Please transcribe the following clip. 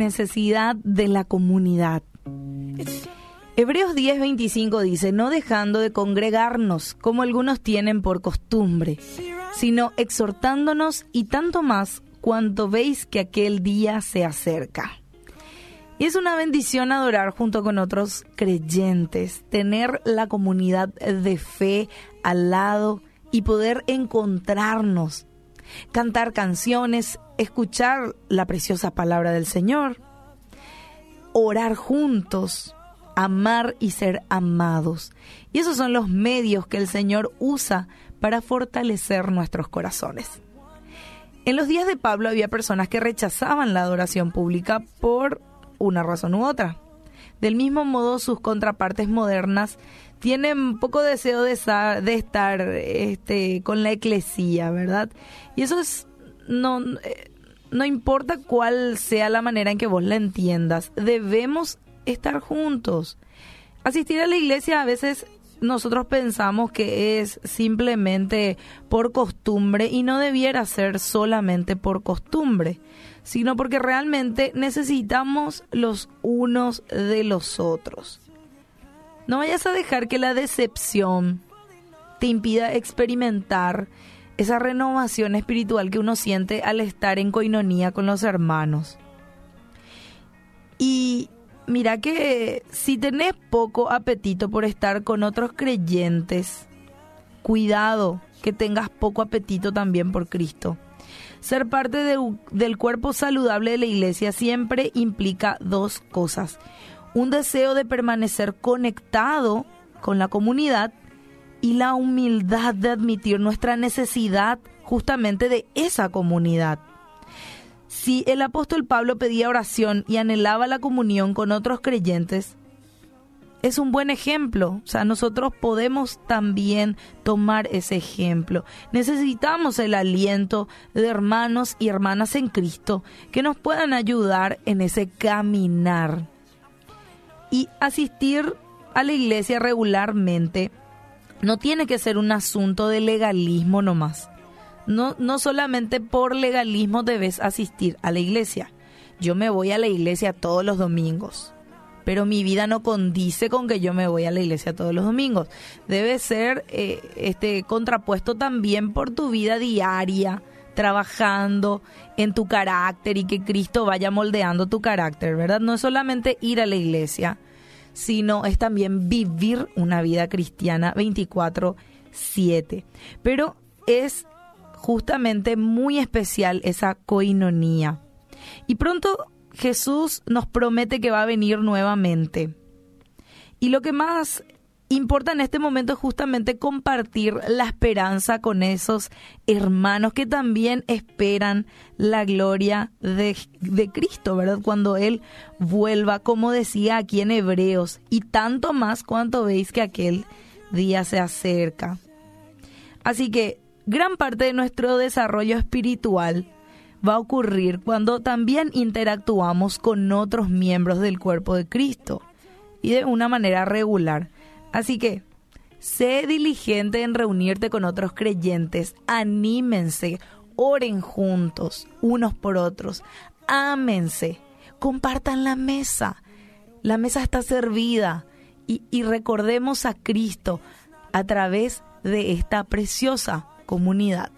necesidad de la comunidad. Hebreos 10:25 dice, no dejando de congregarnos como algunos tienen por costumbre, sino exhortándonos y tanto más cuanto veis que aquel día se acerca. Y es una bendición adorar junto con otros creyentes, tener la comunidad de fe al lado y poder encontrarnos, cantar canciones, escuchar la preciosa palabra del Señor, orar juntos, amar y ser amados. Y esos son los medios que el Señor usa para fortalecer nuestros corazones. En los días de Pablo había personas que rechazaban la adoración pública por una razón u otra. Del mismo modo, sus contrapartes modernas tienen poco deseo de, estar este, con la eclesía, ¿verdad? Y eso es, no, eh, no importa cuál sea la manera en que vos la entiendas, debemos estar juntos. Asistir a la iglesia a veces nosotros pensamos que es simplemente por costumbre y no debiera ser solamente por costumbre sino porque realmente necesitamos los unos de los otros. No vayas a dejar que la decepción te impida experimentar esa renovación espiritual que uno siente al estar en coinonía con los hermanos. Y mira que si tenés poco apetito por estar con otros creyentes, cuidado que tengas poco apetito también por Cristo ser parte del cuerpo saludable de la iglesia siempre implica dos cosas. Un deseo de permanecer conectado con la comunidad y la humildad de admitir nuestra necesidad justamente de esa comunidad. Si el apóstol Pablo pedía oración y anhelaba la comunión con otros creyentes, es un buen ejemplo. O sea, nosotros podemos también tomar ese ejemplo. Necesitamos el aliento de hermanos y hermanas en Cristo que nos puedan ayudar en ese caminar. Y asistir a la iglesia regularmente no tiene que ser un asunto de legalismo nomás. No, no solamente por legalismo debes asistir a la iglesia. Yo me voy a la iglesia todos los domingos pero mi vida no condice con que yo me voy a la iglesia todos los domingos. Debe ser eh, este contrapuesto también por tu vida diaria, trabajando en tu carácter y que Cristo vaya moldeando tu carácter, ¿verdad? No es solamente ir a la iglesia, sino es también vivir una vida cristiana 24/7. Pero es justamente muy especial esa coinonía. Y pronto Jesús nos promete que va a venir nuevamente. Y lo que más importa en este momento justamente compartir la esperanza con esos hermanos que también esperan la gloria de, de, Cristo, ¿verdad? Cuando Él vuelva, como decía aquí en Hebreos, y tanto más cuanto veis que aquel día se acerca. Así que gran parte de nuestro desarrollo espiritual va a ocurrir cuando también interactuamos con otros miembros del cuerpo de Cristo y de una manera regular. Así que, sé diligente en reunirte con otros creyentes, anímense, oren juntos, unos por otros, ámense, compartan la mesa. La mesa está servida y, y recordemos a Cristo a través de esta preciosa comunidad.